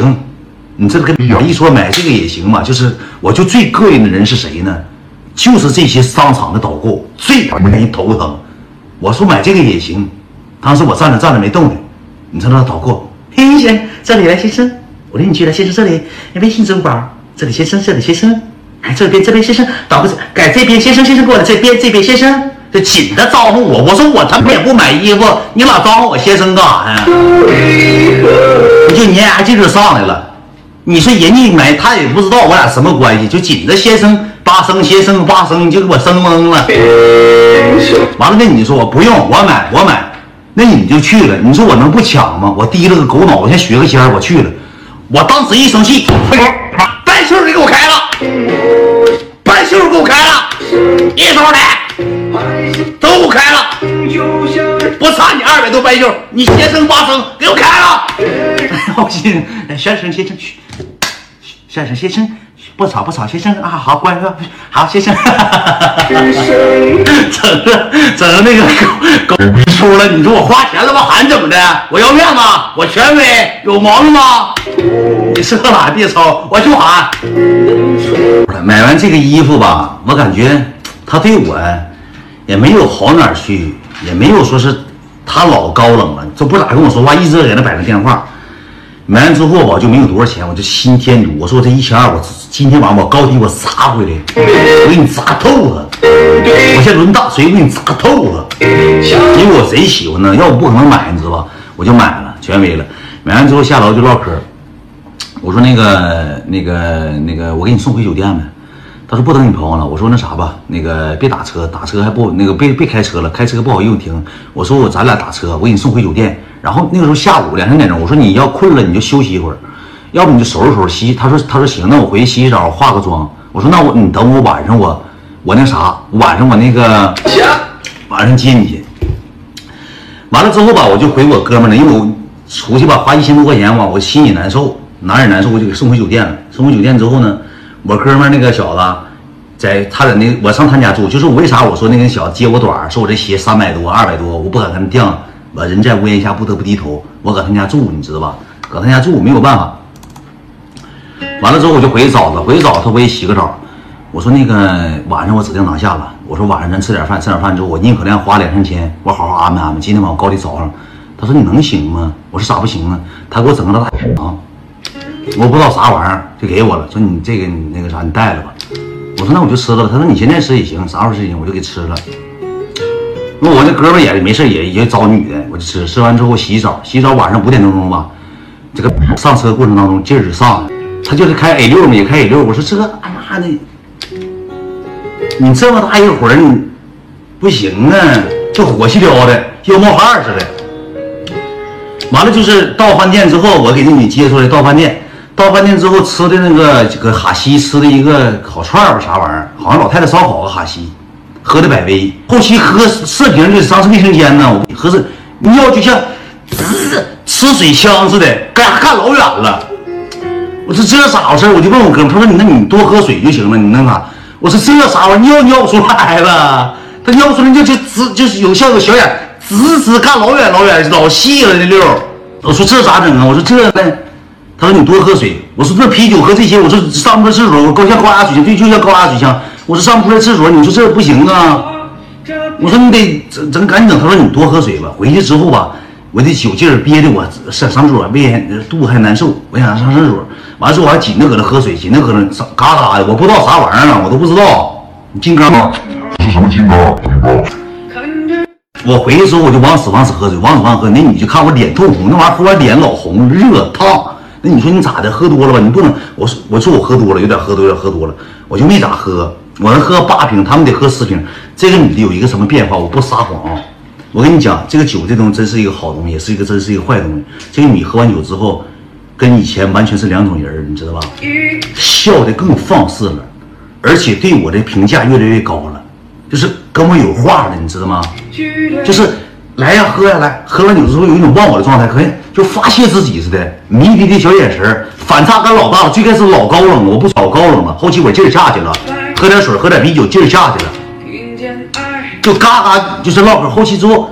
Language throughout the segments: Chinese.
行，你这跟我一说买这个也行嘛，就是我就最膈应的人是谁呢？就是这些商场的导购最让人头疼。我说买这个也行，当时我站着站着没动的，你知道那导购，嘿先这里来先生，我领你去了先生这里，微信支付宝这里先生这里先生，哎这边这边先生导购改这边先生先生过来这边这边先生，这紧的招呼我，我说我他妈也不买衣服，你老招呼我先生干啥呀？你就粘牙劲儿上来了。你说人家买他也不知道我俩什么关系，就紧着先生八生先生八生，你就给我生懵了。完了跟你说我不用，我买我买，那你就去了。你说我能不抢吗？我提了个狗脑我，先学个仙儿，我去了。我当时一生气，半袖儿给我开了，半袖儿给我开了，一手的都给我开了，不差你二百多白酒，你先生八生给我开了。好心，先生先生，嘘先生先生，不吵不吵，先生啊，好乖乖，好先生，整个整个那个狗狗逼出了，你说我花钱了吧，喊怎么的？我要面子，我权威，有毛病吗？你是喝哪别吵，我就喊。买完这个衣服吧，我感觉他对我也没有好哪儿去，也没有说是他老高冷了，就不咋跟我说话，一直在那摆着电话。买完之后吧，就没有多少钱，我就心添堵。我说我这一千二，我今天晚上我高低我砸回来，我给你砸透了。我先抡大锤，我给你砸透了。因为我贼喜欢呢，要不不可能买，你知道吧？我就买了，权威了。买完之后下楼就唠嗑，我说那个那个那个，我给你送回酒店呗。他说不等你朋友了。我说那啥吧，那个别打车，打车还不那个别别开车了，开车不好意思停。我说我咱俩打车，我给你送回酒店。然后那个时候下午两三点钟，我说你要困了你就休息一会儿，要不你就收拾收拾洗。他说他说行，那我回去洗洗澡，化个妆。我说那我你等我晚上我我那啥晚上我那个行，晚上接你去。完了之后吧，我就回我哥们儿了，因为我出去吧花一千多块钱吧，我心里难受，哪也难受，我就给送回酒店了。送回酒店之后呢，我哥们那个小子，在他在那我上他家住，就是我为啥我说那个小子接我短，说我这鞋三百多二百多，我不敢跟他犟，我人在屋檐下不得不低头，我搁他家住，你知道吧？搁他家住没有办法。完了之后我就回去找他，回去找他我也洗个澡。我说那个晚上我指定拿下了，我说晚上咱吃点饭，吃点饭之后我宁可量花两三千，我好好安排安排，今天晚上高低早上。他说你能行吗？我说咋不行呢？他给我整个大啊，我不知道啥玩意儿就给我了，说你这个你那个啥你带了吧。我说那我就吃了。他说你现在吃也行，啥时候吃也行，我就给吃了。那我那哥们也没事也也找女的，我就吃吃完之后洗澡，洗澡晚上五点多钟吧，这个上车过程当中劲儿就上了，他就是开 A 六嘛，也开 A 六。我说这个哎妈的，你这么大一会儿你不行啊，就火气撩的，要冒汗似的。完了就是到饭店之后，我给那女接出来到饭店，到饭店之后吃的那个这个哈西，吃的一个烤串儿吧啥玩意儿，好像老太太烧烤个哈西。喝的百威，后期喝射瓶就上卫生间呢，我喝是尿就像滋吃水枪似的，干干老远了。我说这咋回事？我就问我哥们，他说你那你多喝水就行了，你那啥？我说这啥玩意儿尿尿不出来了？他尿出来尿就滋就是有像个小眼，滋滋干老远老远老细了那溜。我说这咋整啊？我说这呢？他说你多喝水。我说这啤酒喝这些，我说上不了厕所，我高像高压水枪，对，就像高压水枪。我说上不出来厕所，你说这不行啊！我说你得整整赶紧整。他说你多喝水吧。回去之后吧，我这酒劲儿憋的我上上厕所胃肚子还难受，我想上厕所。完之后我还紧着搁那喝水，紧着搁那上嘎嘎的，我不知道啥玩意儿啊，我都不知道。金刚吗？是什么金刚？我回去之后我就往死往死喝水，往死往死喝。那女就看我脸通红，那玩意儿喝完脸老红，热烫。那你说你咋的？喝多了吧？你不能，我说我说我喝多了，有点喝多，有点喝多了，我就没咋喝。我能喝八瓶，他们得喝十瓶。这个女的有一个什么变化？我不撒谎啊！我跟你讲，这个酒这东西真是一个好东西，也是一个真是一个坏东西。这个女喝完酒之后，跟以前完全是两种人，你知道吧？笑的更放肆了，而且对我的评价越来越高了，就是跟我有话了，你知道吗？就是来呀，喝呀，来！喝完酒之后有一种忘我的状态，可以就发泄自己似的，迷离的小眼神反差感老大了。最开始老高冷了，我不老高冷了，后期我劲儿下去了。喝点水，喝点啤酒，劲儿下去了，就嘎嘎就是唠嗑。后期之后，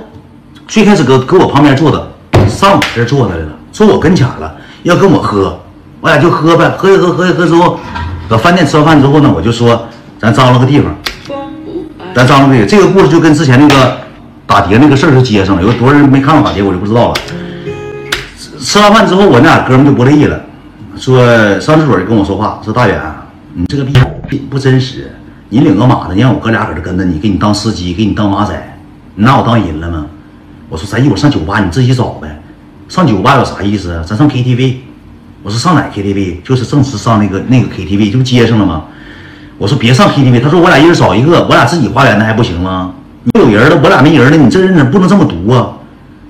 最开始搁搁我旁边坐的，上我这坐那来了，坐我跟前了，要跟我喝。我俩就喝呗，喝一喝，喝一喝之后，搁饭店吃完饭之后呢，我就说咱张罗个地方，咱张罗个地方。这个故事就跟之前那个打碟那个事儿是接上了，有多少人没看过打碟，我就不知道了。吃完饭之后，我那俩哥们就不乐意了，说上厕所就跟我说话，说大远，你这个逼不真实，你领个马的，你让我哥俩搁这跟着你，给你当司机，给你当马仔，你拿我当人了吗？我说咱一会儿上酒吧，你自己找呗。上酒吧有啥意思啊？咱上 KTV。我说上哪 KTV？就是正式上那个那个 KTV，这不接上了吗？我说别上 KTV。他说我俩一人找一个，我俩自己花园的还不行吗？你有人了，我俩没人了，你这人怎么不能这么毒啊？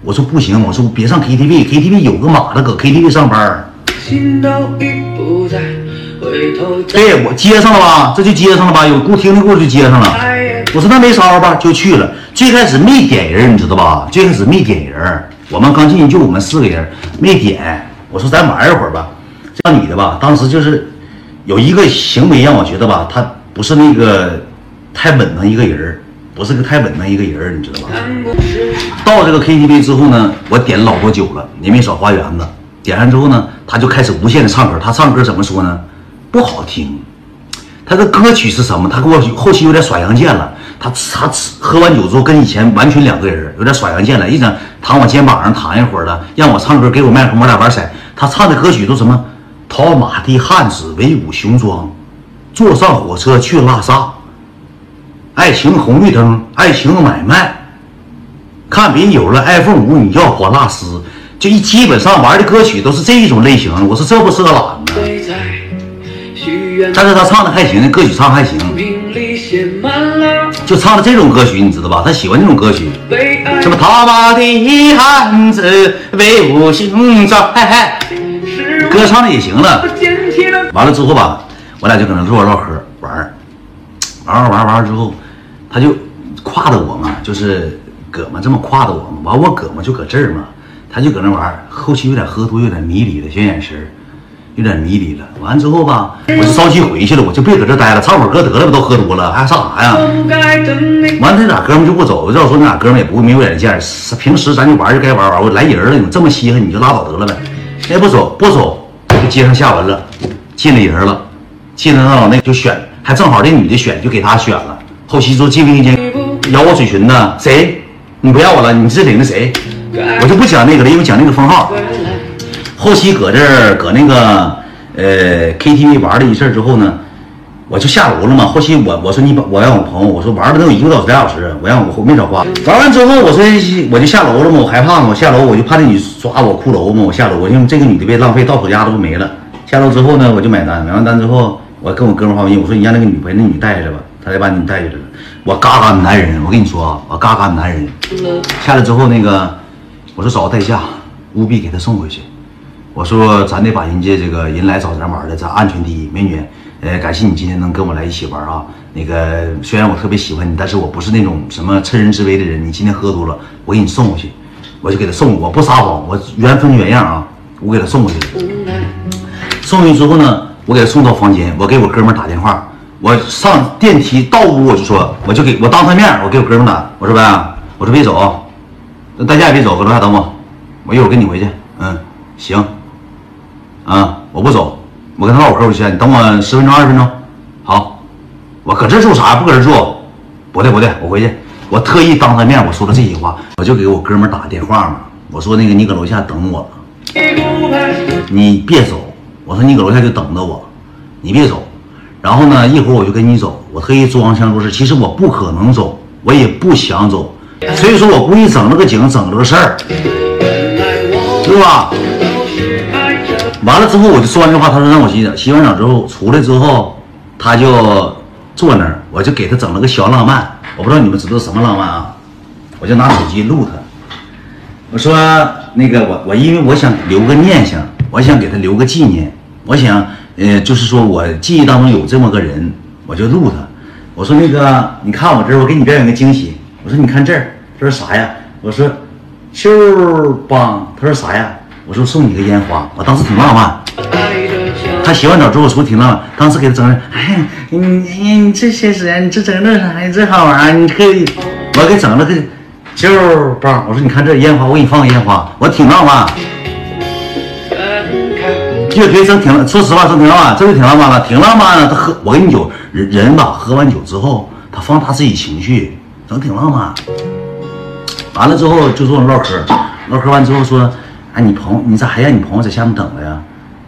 我说不行，我说别上 KTV，KTV 有个马子搁 KTV 上班。对，我接上了吧？这就接上了吧？有故听的故事就接上了。我说那没招吧，就去了。最开始没点人，你知道吧？最开始没点人，我们刚进去就我们四个人，没点。我说咱玩一会儿吧。这女的吧，当时就是有一个行为让我觉得吧，她不是那个太稳当一个人不是个太稳当一个人你知道吧？到这个 KTV 之后呢，我点老多酒了，也没少花园子。点完之后呢，他就开始无限的唱歌。他唱歌怎么说呢？不好听。他的歌曲是什么？他给我后期有点耍杨健了。他他喝完酒之后跟以前完全两个人，有点耍杨健了，一整躺我肩膀上躺一会儿了，让我唱歌，给我麦克风，我俩玩色。他唱的歌曲都什么？讨马的汉子威武雄壮，坐上火车去拉萨。爱情红绿灯，爱情买卖。看别人有了 iPhone 五，你要火辣丝。就一基本上玩的歌曲都是这一种类型。我说这不是个懒吗。但是他唱的还行，歌曲唱还行。就唱的这种歌曲，你知道吧？他喜欢这种歌曲，什么他妈的汉子威武雄壮，嗨嗨，歌唱的也行了。完了之后吧，我俩就搁那唠唠嗑玩儿，玩玩玩玩之后，他就挎着我嘛，就是胳膊这么挎着我嘛，完我胳膊就搁这儿嘛，他就搁那玩后期有点喝多，有点迷离的小眼神有点迷离了，完之后吧，我就着急回去了，我就别搁这待了，唱会儿歌得了吧，都喝多了，还上啥呀？完，那俩哥们就不走，要说那俩哥们也不会没有眼见，平时咱就玩就该玩玩，我来人了，你这么稀罕你就拉倒得了呗。哎，不走不走，就接上下文了，进了人了，进了那老那就选，还正好这女的选，就给他选了。后期说进卫生间咬我嘴唇呢，谁？你不要我了，你是领的谁？我就不讲那个了，因为讲那个封号。后期搁这儿搁那个呃 KTV 玩了一阵之后呢，我就下楼了嘛。后期我我说你把我让我朋友我说玩了能有一个小时俩小时，我让我没少花。玩完之后我说我就下楼了嘛，我害怕嘛，我下楼我就怕那女抓我骷髅嘛，我下楼我因为这个女的被浪费到手家都没了。下楼之后呢，我就买单，买完单之后我跟我哥们发微信，我说你让那个女陪那女带着吧，他得把你带去了。我嘎嘎男人，我跟你说啊，我嘎嘎男人。下来之后那个我说找个代驾，务必给他送回去。我说咱得把人家这个人来找咱玩的，咱安全第一。美女，呃，感谢你今天能跟我来一起玩啊。那个虽然我特别喜欢你，但是我不是那种什么趁人之危的人。你今天喝多了，我给你送回去，我就给他送。我不撒谎，我原封原样啊，我给他送回去了。送回去之后呢，我给他送到房间，我给我哥们打电话。我上电梯到屋，我就说，我就给我当他面，我给我哥们打，我说呗，我说别走，那大家也别走，搁楼下等我，我一会儿跟你回去。嗯，行。啊！我不走，我跟他唠会嗑去。你等我十分钟、二十分钟。好，我搁这住啥？不搁这住？不对不对，我回去。我特意当他面我说了这些话，我就给我哥们打电话嘛。我说那个你搁楼下等我，你别走。我说你搁楼下就等着我，你别走。然后呢，一会儿我就跟你走。我特意装腔作势，其实我不可能走，我也不想走。所以说我故意整了个景，整了个事儿，对吧？完了之后，我就说完这话，他说让我洗澡。洗完澡之后出来之后，他就坐那儿，我就给他整了个小浪漫。我不知道你们知道什么浪漫啊？我就拿手机录他。我说那个我我因为我想留个念想，我想给他留个纪念。我想呃就是说我记忆当中有这么个人，我就录他。我说那个你看我这儿，我给你表演个惊喜。我说你看这儿，这是啥呀？我说秋棒。他说啥呀？我说送你个烟花，我当时挺浪漫。他洗完澡之后说挺浪漫，当时给他整的，哎，你你你这些人，你这整这啥呀？这好玩，你可以，我给整了个球棒。我说你看这烟花，我给你放个烟花，我挺浪漫。确实真挺，说实话真挺浪漫，真的挺浪漫了，挺浪漫的。他喝，我跟你酒，人人吧，喝完酒之后，他放大自己情绪，整挺浪漫。完了之后就坐那唠嗑，唠嗑完之后说，哎，你朋友你咋还让你朋友在下面等着呀？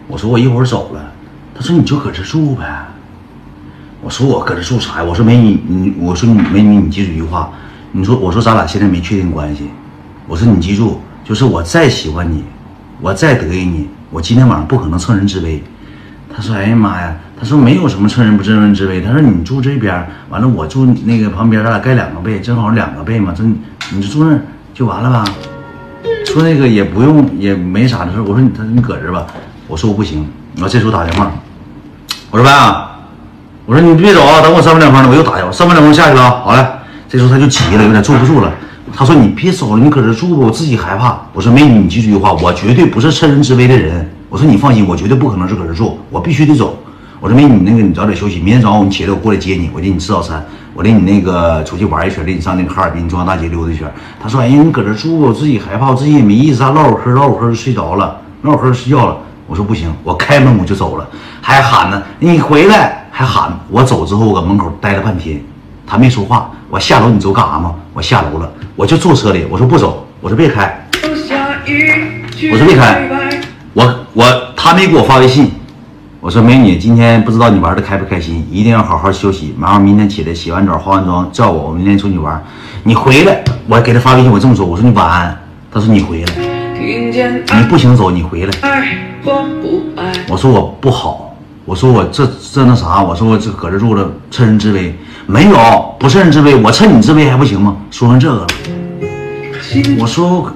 我说我一会儿走了。他说你就搁这住呗。我说我搁这住啥呀？我说美女你，我说你美女你记住一句话，你说我说咱俩现在没确定关系，我说你记住，就是我再喜欢你，我再得意你，我今天晚上不可能趁人之危。他说哎呀妈呀，他说没有什么趁人不趁人之危。他说你住这边，完了我住那个旁边，咱俩盖两个被，正好两个被嘛，这你就住那就完了吧。说那个也不用也没啥的事，我说你他你搁这吧，我说我不行，我这时候打电话，我说白啊。我说你别走啊，等我三分两分的，我又打电话，三分两分下去了。好嘞，这时候他就急了，有点坐不住了。他说你别走了，你搁这住吧，我自己害怕。我说美女，你记住一句话，我绝对不是趁人之危的人。我说你放心，我绝对不可能是搁这住，我必须得走。我说美女，那个你早点休息，明天早上你起来我过来接你，我领你吃早餐，我领你那个出去玩一圈，领你上那个哈尔滨中央大街溜达一圈。他说哎呀，你搁这住吧，我自己害怕，我自己也没意思，咱唠会嗑，唠会嗑就睡着了，唠会嗑睡觉了。我说不行，我开门我就走了，还喊呢，你回来。还喊我走之后，我搁门口待了半天，他没说话。我下楼，你走干啥吗？我下楼了，我就坐车里。我说不走，我说别开，我说别开。我我他没给我发微信。我说美女，今天不知道你玩的开不开心，一定要好好休息。马上明天起来洗完澡化完妆叫我，我明天出去玩。你回来，我给他发微信，我这么说，我说你晚安。他说你回来，你不行走，你回来。我说我不好。我说我这这那啥，我说我这搁这住着，趁人之危没有？不趁人之危，我趁你之危还不行吗？说上这个了，我说